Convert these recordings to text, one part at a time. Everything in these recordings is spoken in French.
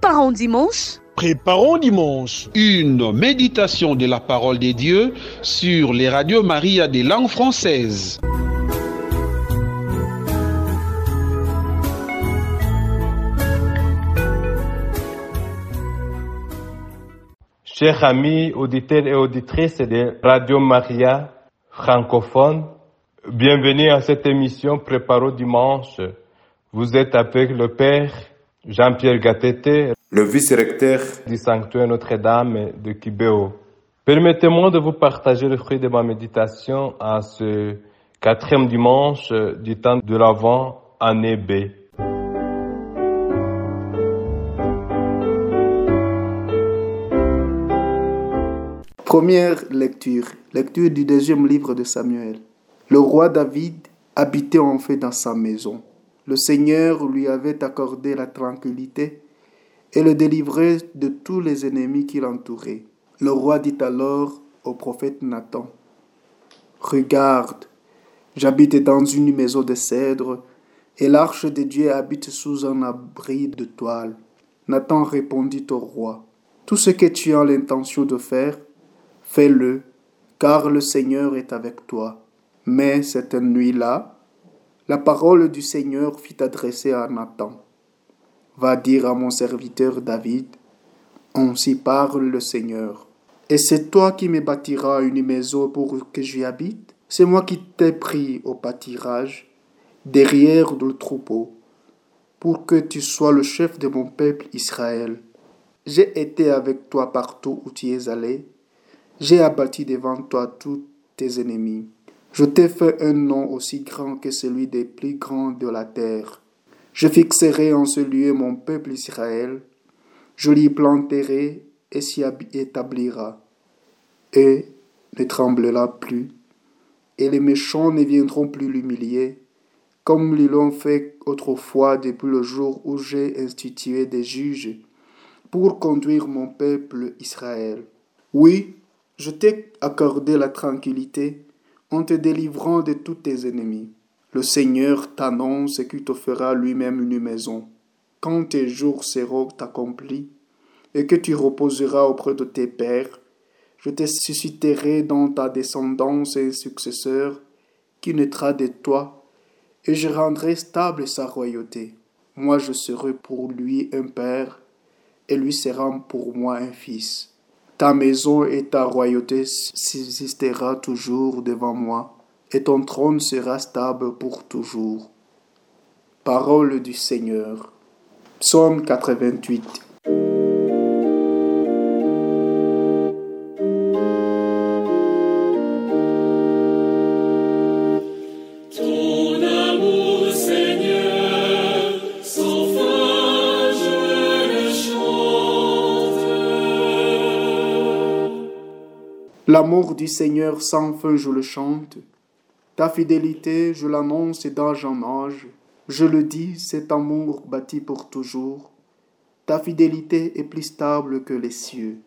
Préparons dimanche. Préparons dimanche. Une méditation de la parole de Dieu sur les radios Maria des langues françaises. Chers amis auditeurs et auditrices de Radio Maria francophone, bienvenue à cette émission Préparons dimanche. Vous êtes avec le Père Jean-Pierre Gatete, le vice-recteur du sanctuaire Notre-Dame de Kibéo. Permettez-moi de vous partager le fruit de ma méditation à ce quatrième dimanche du temps de l'Avent année B. Première lecture, lecture du deuxième livre de Samuel. Le roi David habitait en fait dans sa maison. Le Seigneur lui avait accordé la tranquillité et le délivrait de tous les ennemis qui l'entouraient. Le roi dit alors au prophète Nathan, Regarde, j'habite dans une maison de cèdre, et l'arche de Dieu habite sous un abri de toile. Nathan répondit au roi, Tout ce que tu as l'intention de faire, fais-le, car le Seigneur est avec toi. Mais cette nuit-là, la parole du Seigneur fut adressée à Nathan. Va dire à mon serviteur David, Ainsi parle le Seigneur. Et c'est toi qui me bâtiras une maison pour que j'y habite? C'est moi qui t'ai pris au pâtirage, derrière le troupeau, pour que tu sois le chef de mon peuple Israël. J'ai été avec toi partout où tu es allé, j'ai abattu devant toi tous tes ennemis. Je t'ai fait un nom aussi grand que celui des plus grands de la terre. Je fixerai en ce lieu mon peuple Israël, je l'y planterai et s'y établira, et ne tremblera plus, et les méchants ne viendront plus l'humilier, comme ils l'ont fait autrefois depuis le jour où j'ai institué des juges pour conduire mon peuple Israël. Oui, je t'ai accordé la tranquillité en te délivrant de tous tes ennemis. Le Seigneur t'annonce qu'il te fera lui-même une maison. Quand tes jours seront accomplis et que tu reposeras auprès de tes pères, je te susciterai dans ta descendance un successeur qui naîtra de toi, et je rendrai stable sa royauté. Moi je serai pour lui un père, et lui sera pour moi un fils. Ta maison et ta royauté subsistera toujours devant moi, et ton trône sera stable pour toujours. Parole du Seigneur. Psaume 88. L'amour du Seigneur sans fin, je le chante. Ta fidélité, je l'annonce d'âge en âge. Je le dis, cet amour bâti pour toujours. Ta fidélité est plus stable que les cieux.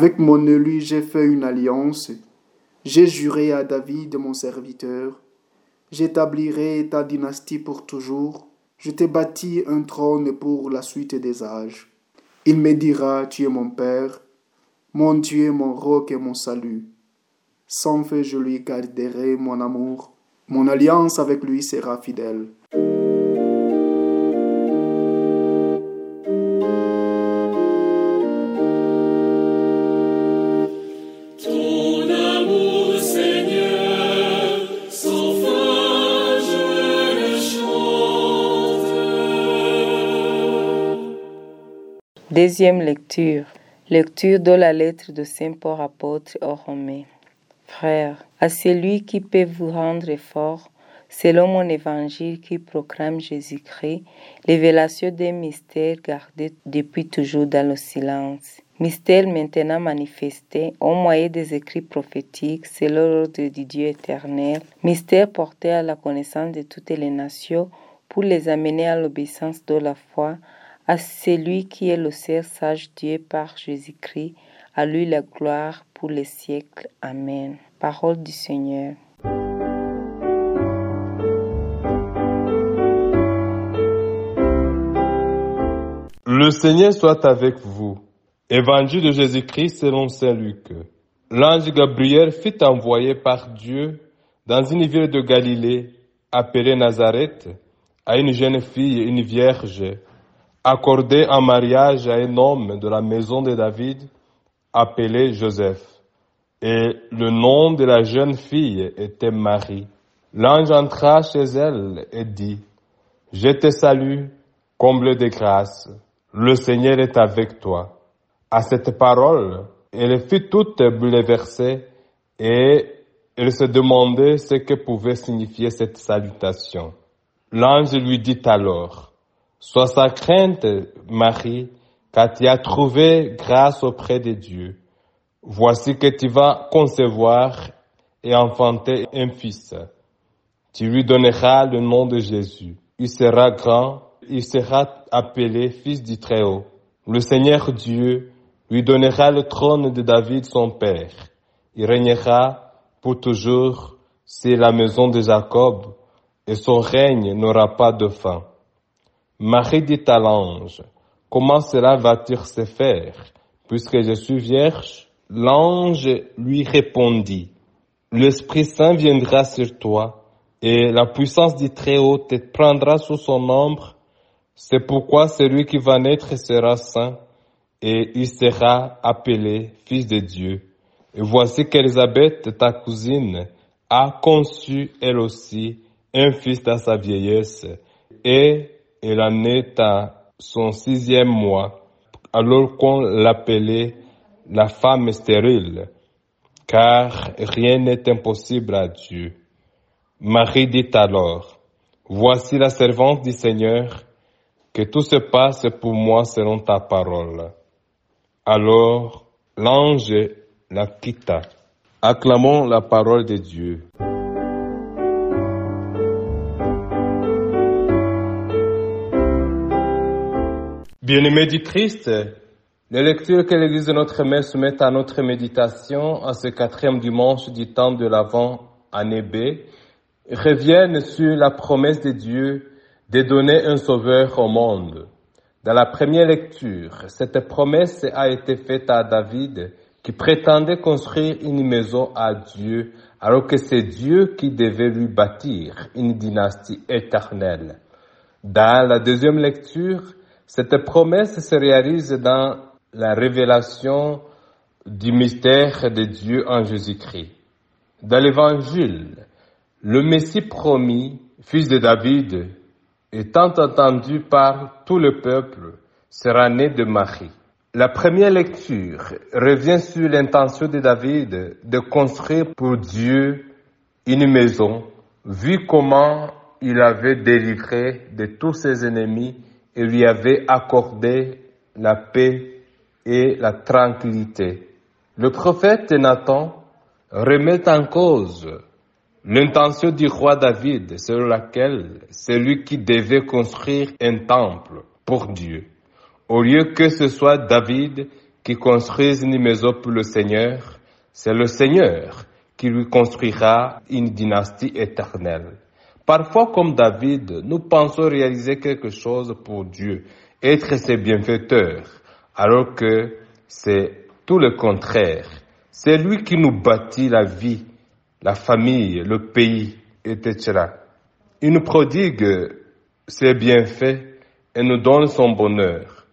Avec mon élu, j'ai fait une alliance. J'ai juré à David, mon serviteur. J'établirai ta dynastie pour toujours. Je t'ai bâti un trône pour la suite des âges. Il me dira, tu es mon Père, mon Dieu, mon roc et mon salut. Sans fait, je lui garderai mon amour. Mon alliance avec lui sera fidèle. Deuxième lecture. Lecture de la lettre de Saint Paul apôtre aux Romains. Frères, à celui qui peut vous rendre fort, selon mon évangile qui proclame Jésus-Christ, révélation des mystères gardés depuis toujours dans le silence. Mystère maintenant manifesté au moyen des écrits prophétiques, c'est l'ordre du Dieu éternel. Mystère porté à la connaissance de toutes les nations pour les amener à l'obéissance de la foi, à celui qui est le seul sage Dieu par Jésus-Christ, à lui la gloire pour les siècles. Amen. Parole du Seigneur. Le Seigneur soit avec vous. Évangile de Jésus-Christ selon Saint Luc. L'ange Gabriel fut envoyé par Dieu dans une ville de Galilée appelée Nazareth à une jeune fille, une vierge, accordée en mariage à un homme de la maison de David appelé Joseph. Et le nom de la jeune fille était Marie. L'ange entra chez elle et dit, Je te salue, comble de grâce, le Seigneur est avec toi. À cette parole, elle fut toute bouleversée et elle se demandait ce que pouvait signifier cette salutation. L'ange lui dit alors, Sois sa crainte, Marie, car tu as trouvé grâce auprès de Dieu. Voici que tu vas concevoir et enfanter un fils. Tu lui donneras le nom de Jésus. Il sera grand, il sera appelé fils du Très-Haut. Le Seigneur Dieu lui donnera le trône de David son père. Il régnera pour toujours sur la maison de Jacob, et son règne n'aura pas de fin. Marie dit à l'ange, comment cela va-t-il se faire, puisque je suis vierge? L'ange lui répondit, l'Esprit Saint viendra sur toi, et la puissance du Très-Haut te prendra sous son ombre. C'est pourquoi celui qui va naître sera saint et il sera appelé fils de Dieu. Et voici qu'Élisabeth, ta cousine, a conçu elle aussi un fils dans sa vieillesse, et elle en est à son sixième mois, alors qu'on l'appelait la femme stérile, car rien n'est impossible à Dieu. Marie dit alors, Voici la servante du Seigneur, que tout se passe pour moi selon ta parole. Alors l'ange la quitta. Acclamons la parole de Dieu. Bien-aimés du Christ, les lectures que l'Église de notre Mère soumet à notre méditation à ce quatrième dimanche du temps de l'Avent année B reviennent sur la promesse de Dieu de donner un sauveur au monde. Dans la première lecture, cette promesse a été faite à David qui prétendait construire une maison à Dieu alors que c'est Dieu qui devait lui bâtir une dynastie éternelle. Dans la deuxième lecture, cette promesse se réalise dans la révélation du mystère de Dieu en Jésus-Christ. Dans l'évangile, le Messie promis, fils de David, étant entendu par tout le peuple, sera né de Marie. La première lecture revient sur l'intention de David de construire pour Dieu une maison, vu comment il avait délivré de tous ses ennemis et lui avait accordé la paix et la tranquillité. Le prophète Nathan remet en cause L'intention du roi David, selon laquelle c'est lui qui devait construire un temple pour Dieu, au lieu que ce soit David qui construise une maison pour le Seigneur, c'est le Seigneur qui lui construira une dynastie éternelle. Parfois, comme David, nous pensons réaliser quelque chose pour Dieu, être ses bienfaiteurs, alors que c'est tout le contraire. C'est lui qui nous bâtit la vie la famille, le pays, etc. Il nous prodigue ses bienfaits et nous donne son bonheur.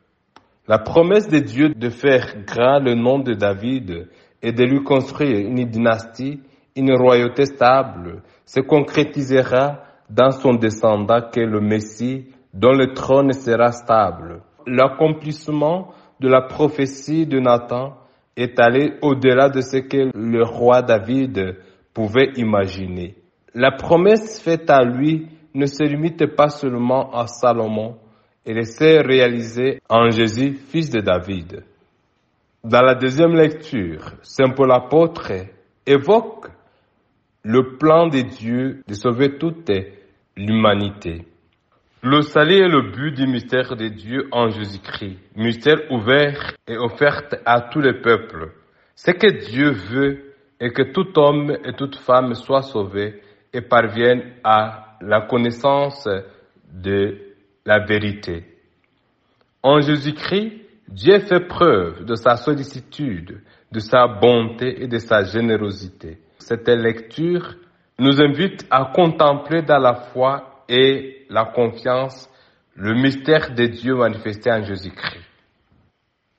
La promesse de Dieu de faire grand le nom de David et de lui construire une dynastie, une royauté stable, se concrétisera dans son descendant est le Messie, dont le trône sera stable. L'accomplissement de la prophétie de Nathan est allé au-delà de ce que le roi David pouvait imaginer. La promesse faite à lui ne se limite pas seulement à Salomon, elle s'est réalisée en Jésus, fils de David. Dans la deuxième lecture, Saint Paul apôtre évoque le plan de Dieu de sauver toute l'humanité. Le salut est le but du mystère de Dieu en Jésus-Christ, mystère ouvert et offert à tous les peuples. Ce que Dieu veut est que tout homme et toute femme soient sauvés et parviennent à la connaissance de la vérité. En Jésus-Christ, Dieu fait preuve de sa sollicitude, de sa bonté et de sa générosité. Cette lecture nous invite à contempler dans la foi et la confiance, le mystère de Dieu manifesté en Jésus-Christ.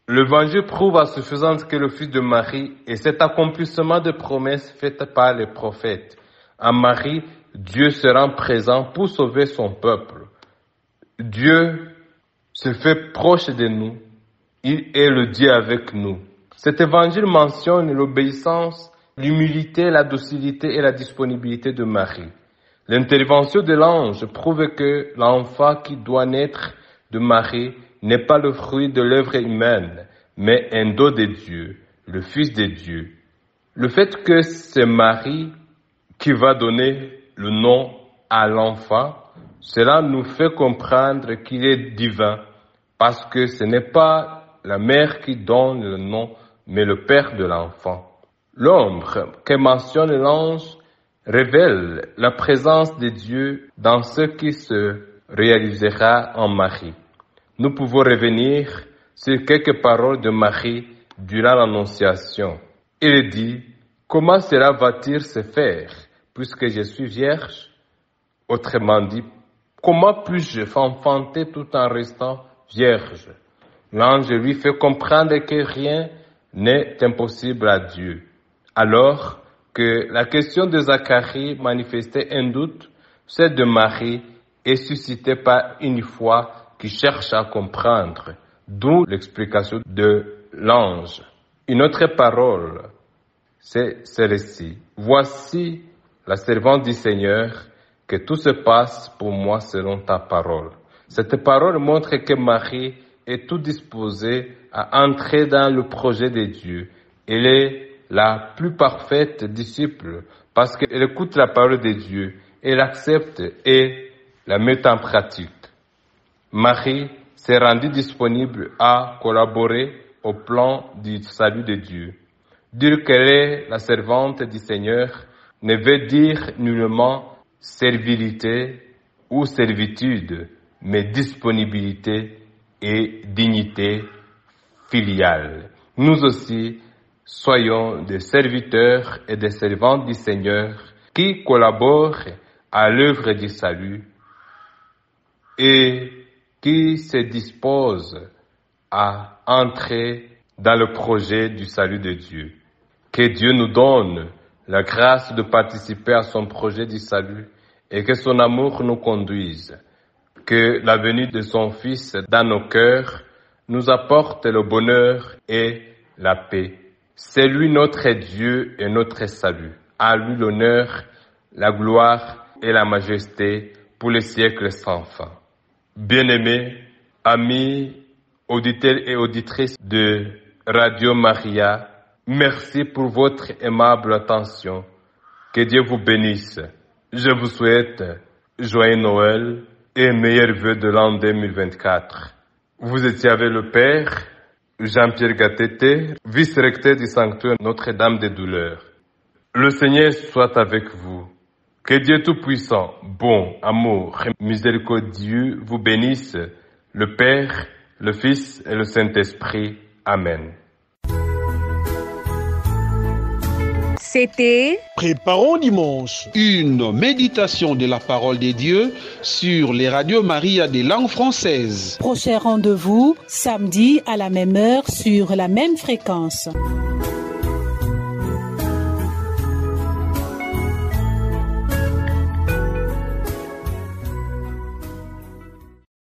L'évangile prouve à suffisance que le Fils de Marie est cet accomplissement de promesses faites par les prophètes. En Marie, Dieu se rend présent pour sauver son peuple. Dieu se fait proche de nous. Il est le Dieu avec nous. Cet évangile mentionne l'obéissance, l'humilité, la docilité et la disponibilité de Marie. L'intervention de l'ange prouve que l'enfant qui doit naître de Marie n'est pas le fruit de l'œuvre humaine, mais un don de Dieu, le Fils de Dieu. Le fait que c'est Marie qui va donner le nom à l'enfant, cela nous fait comprendre qu'il est divin, parce que ce n'est pas la mère qui donne le nom, mais le père de l'enfant. L'ombre que mentionne l'ange révèle la présence de Dieu dans ce qui se réalisera en Marie. Nous pouvons revenir sur quelques paroles de Marie durant l'Annonciation. Il dit, comment cela va-t-il se faire puisque je suis vierge? Autrement dit, comment puis-je enfanter tout en restant vierge? L'ange lui fait comprendre que rien n'est impossible à Dieu. Alors, que la question de Zacharie manifestait un doute, celle de Marie est suscitée par une foi qui cherche à comprendre, d'où l'explication de l'ange. Une autre parole, c'est celle-ci. Voici la servante du Seigneur, que tout se passe pour moi selon ta parole. Cette parole montre que Marie est tout disposée à entrer dans le projet de Dieu. Elle est la plus parfaite disciple parce qu'elle écoute la parole de Dieu, elle accepte et la met en pratique. Marie s'est rendue disponible à collaborer au plan du salut de Dieu. Dire qu'elle est la servante du Seigneur ne veut dire nullement servilité ou servitude, mais disponibilité et dignité filiale. Nous aussi, soyons des serviteurs et des servantes du Seigneur qui collaborent à l'œuvre du salut et qui se disposent à entrer dans le projet du salut de Dieu. Que Dieu nous donne la grâce de participer à son projet du salut et que son amour nous conduise. Que la venue de son Fils dans nos cœurs nous apporte le bonheur et la paix. C'est lui notre Dieu et notre salut. À lui l'honneur, la gloire et la majesté pour les siècles sans fin. Bien-aimés, amis, auditeurs et auditrices de Radio Maria, merci pour votre aimable attention. Que Dieu vous bénisse. Je vous souhaite joyeux Noël et meilleurs vœux de l'an 2024. Vous étiez avec le Père, Jean-Pierre Gatete, vice-recteur du sanctuaire Notre-Dame des Douleurs. Le Seigneur soit avec vous. Que Dieu Tout-Puissant, bon, amour, miséricordieux vous bénisse, le Père, le Fils et le Saint-Esprit. Amen. C'était Préparons dimanche. Une méditation de la parole des dieux sur les radios Maria des langues françaises. Prochain rendez-vous samedi à la même heure sur la même fréquence.